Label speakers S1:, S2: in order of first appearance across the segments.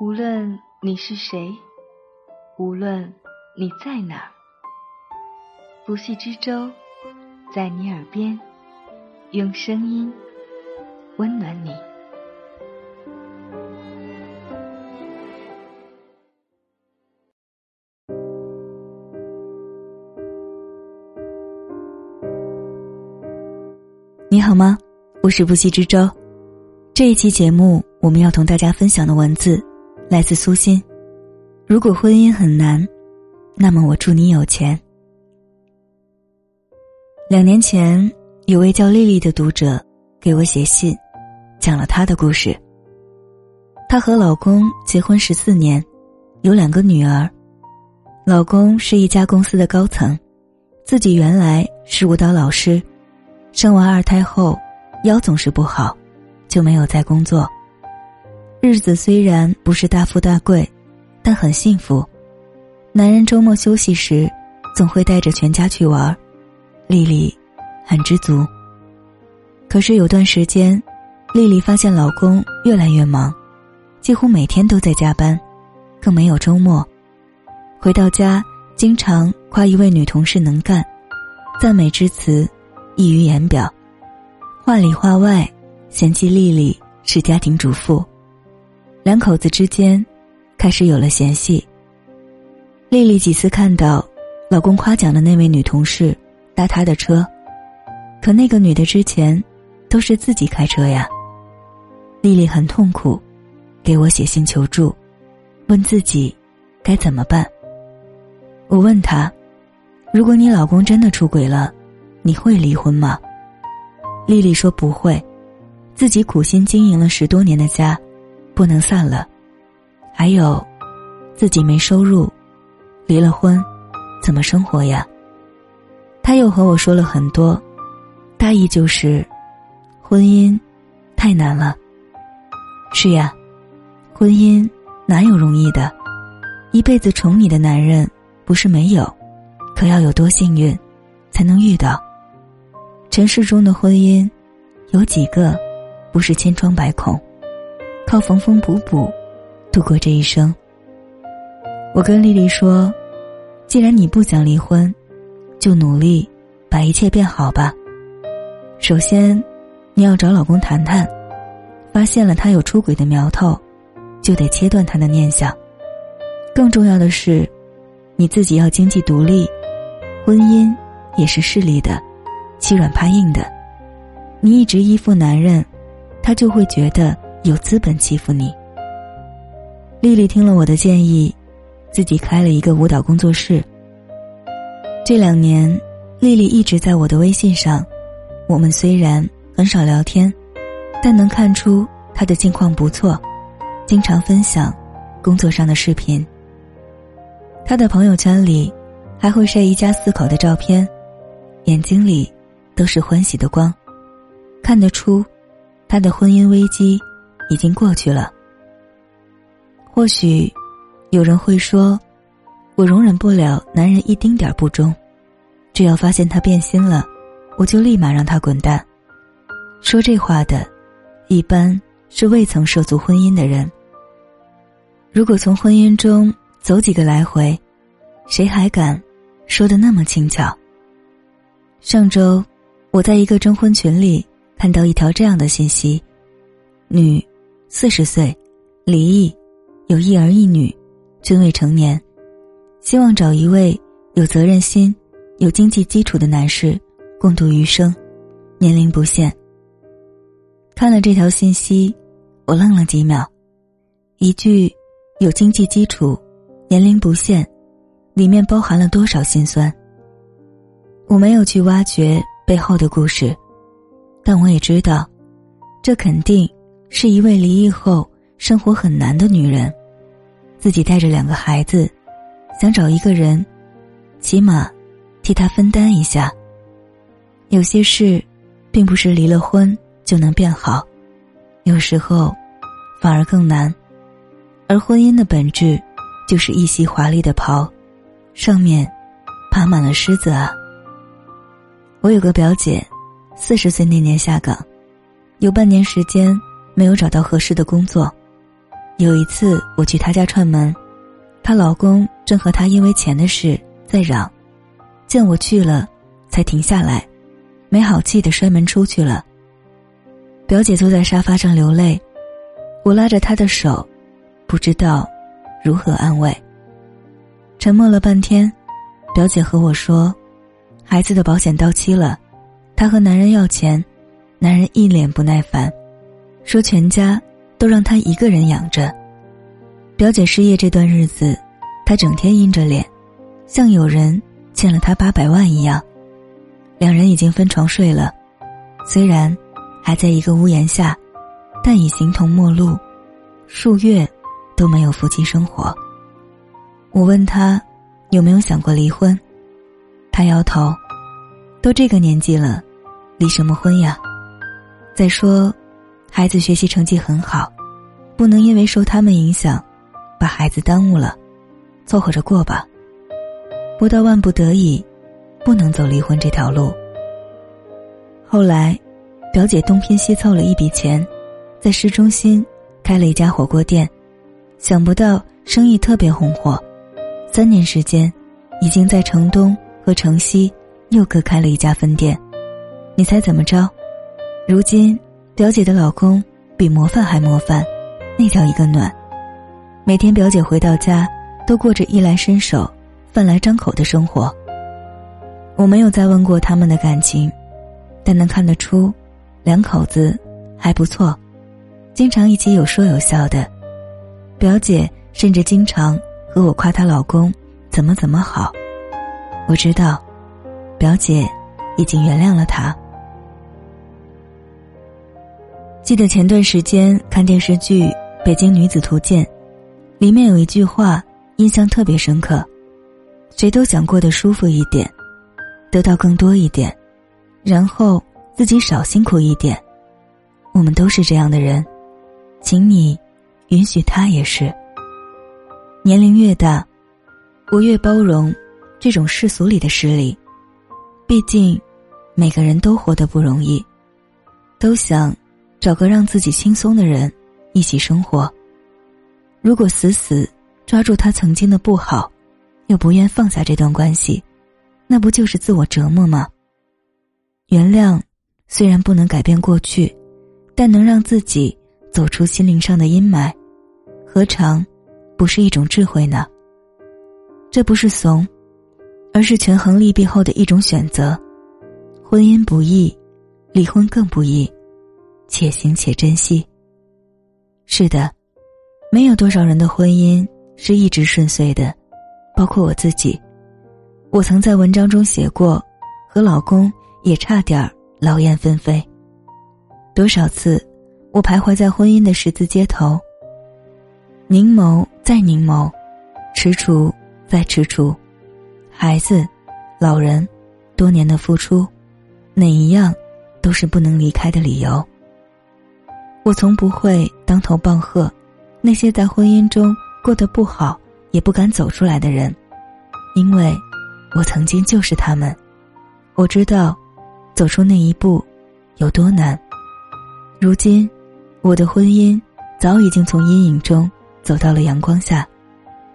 S1: 无论你是谁，无论你在哪儿，不系之舟在你耳边，用声音温暖你。
S2: 你好吗？我是不息之舟。这一期节目，我们要同大家分享的文字来自苏欣。如果婚姻很难，那么我祝你有钱。两年前，有位叫丽丽的读者给我写信，讲了她的故事。她和老公结婚十四年，有两个女儿。老公是一家公司的高层，自己原来是舞蹈老师。生完二胎后，腰总是不好，就没有再工作。日子虽然不是大富大贵，但很幸福。男人周末休息时，总会带着全家去玩，丽丽很知足。可是有段时间，丽丽发现老公越来越忙，几乎每天都在加班，更没有周末。回到家，经常夸一位女同事能干，赞美之词。溢于言表，话里话外嫌弃丽丽是家庭主妇，两口子之间开始有了嫌隙。丽丽几次看到老公夸奖的那位女同事搭她的车，可那个女的之前都是自己开车呀。丽丽很痛苦，给我写信求助，问自己该怎么办。我问她：“如果你老公真的出轨了？”你会离婚吗？丽丽说不会，自己苦心经营了十多年的家，不能散了。还有，自己没收入，离了婚，怎么生活呀？他又和我说了很多，大意就是，婚姻太难了。是呀，婚姻哪有容易的？一辈子宠你的男人不是没有，可要有多幸运，才能遇到？尘世中的婚姻，有几个不是千疮百孔，靠缝缝补补度过这一生？我跟丽丽说：“既然你不想离婚，就努力把一切变好吧。首先，你要找老公谈谈，发现了他有出轨的苗头，就得切断他的念想。更重要的是，你自己要经济独立，婚姻也是势利的。”欺软怕硬的，你一直依附男人，他就会觉得有资本欺负你。丽丽听了我的建议，自己开了一个舞蹈工作室。这两年，丽丽一直在我的微信上，我们虽然很少聊天，但能看出她的近况不错，经常分享工作上的视频。她的朋友圈里还会晒一家四口的照片，眼睛里。都是欢喜的光，看得出，他的婚姻危机已经过去了。或许，有人会说，我容忍不了男人一丁点不忠，只要发现他变心了，我就立马让他滚蛋。说这话的，一般是未曾涉足婚姻的人。如果从婚姻中走几个来回，谁还敢说的那么轻巧？上周。我在一个征婚群里看到一条这样的信息：女，四十岁，离异，有一儿一女，均未成年，希望找一位有责任心、有经济基础的男士共度余生，年龄不限。看了这条信息，我愣了几秒，一句“有经济基础，年龄不限”，里面包含了多少心酸？我没有去挖掘。背后的故事，但我也知道，这肯定是一位离异后生活很难的女人，自己带着两个孩子，想找一个人，起码替她分担一下。有些事，并不是离了婚就能变好，有时候反而更难。而婚姻的本质，就是一袭华丽的袍，上面爬满了虱子啊。我有个表姐，四十岁那年下岗，有半年时间没有找到合适的工作，有一次我去她家串门，她老公正和她因为钱的事在嚷，见我去了，才停下来，没好气的摔门出去了。表姐坐在沙发上流泪，我拉着她的手，不知道如何安慰。沉默了半天，表姐和我说：“孩子的保险到期了，她和男人要钱，男人一脸不耐烦，说全家都让她一个人养着。表姐失业这段日子，她整天阴着脸，像有人欠了她八百万一样。两人已经分床睡了，虽然还在一个屋檐下，但已形同陌路，数月都没有夫妻生活。”我问他，有没有想过离婚？他摇头，都这个年纪了，离什么婚呀？再说，孩子学习成绩很好，不能因为受他们影响，把孩子耽误了，凑合着过吧。不到万不得已，不能走离婚这条路。后来，表姐东拼西凑了一笔钱，在市中心开了一家火锅店，想不到生意特别红火。三年时间，已经在城东和城西又各开了一家分店。你猜怎么着？如今表姐的老公比模范还模范，那叫一个暖。每天表姐回到家，都过着衣来伸手、饭来张口的生活。我没有再问过他们的感情，但能看得出，两口子还不错，经常一起有说有笑的。表姐甚至经常。和我夸她老公怎么怎么好，我知道，表姐已经原谅了他。记得前段时间看电视剧《北京女子图鉴》，里面有一句话印象特别深刻：谁都想过得舒服一点，得到更多一点，然后自己少辛苦一点。我们都是这样的人，请你允许他也是。年龄越大，我越包容这种世俗里的势力。毕竟，每个人都活得不容易，都想找个让自己轻松的人一起生活。如果死死抓住他曾经的不好，又不愿放下这段关系，那不就是自我折磨吗？原谅虽然不能改变过去，但能让自己走出心灵上的阴霾，何尝？不是一种智慧呢。这不是怂，而是权衡利弊后的一种选择。婚姻不易，离婚更不易，且行且珍惜。是的，没有多少人的婚姻是一直顺遂的，包括我自己。我曾在文章中写过，和老公也差点劳燕分飞。多少次，我徘徊在婚姻的十字街头。凝眸再凝眸，踟蹰再踟蹰，孩子、老人，多年的付出，哪一样都是不能离开的理由。我从不会当头棒喝那些在婚姻中过得不好也不敢走出来的人，因为我曾经就是他们。我知道，走出那一步有多难。如今，我的婚姻早已经从阴影中。走到了阳光下，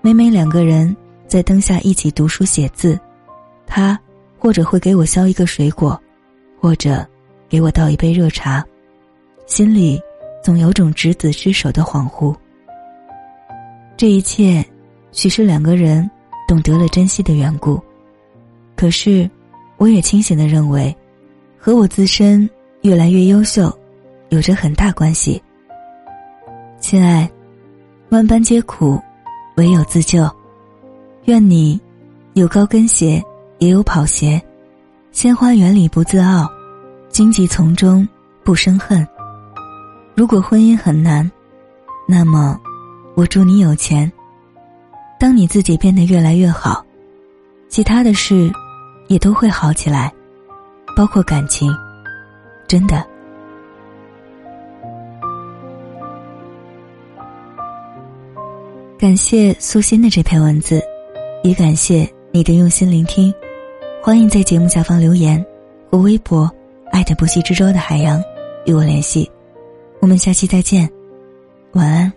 S2: 每每两个人在灯下一起读书写字，他或者会给我削一个水果，或者给我倒一杯热茶，心里总有种执子之手的恍惚。这一切，许是两个人懂得了珍惜的缘故。可是，我也清醒的认为，和我自身越来越优秀，有着很大关系。亲爱。万般皆苦，唯有自救。愿你有高跟鞋，也有跑鞋；鲜花园里不自傲，荆棘丛中不生恨。如果婚姻很难，那么我祝你有钱。当你自己变得越来越好，其他的事也都会好起来，包括感情。真的。感谢素心的这篇文字，也感谢你的用心聆听。欢迎在节目下方留言或微博“爱的不息之舟的海洋”与我联系。我们下期再见，晚安。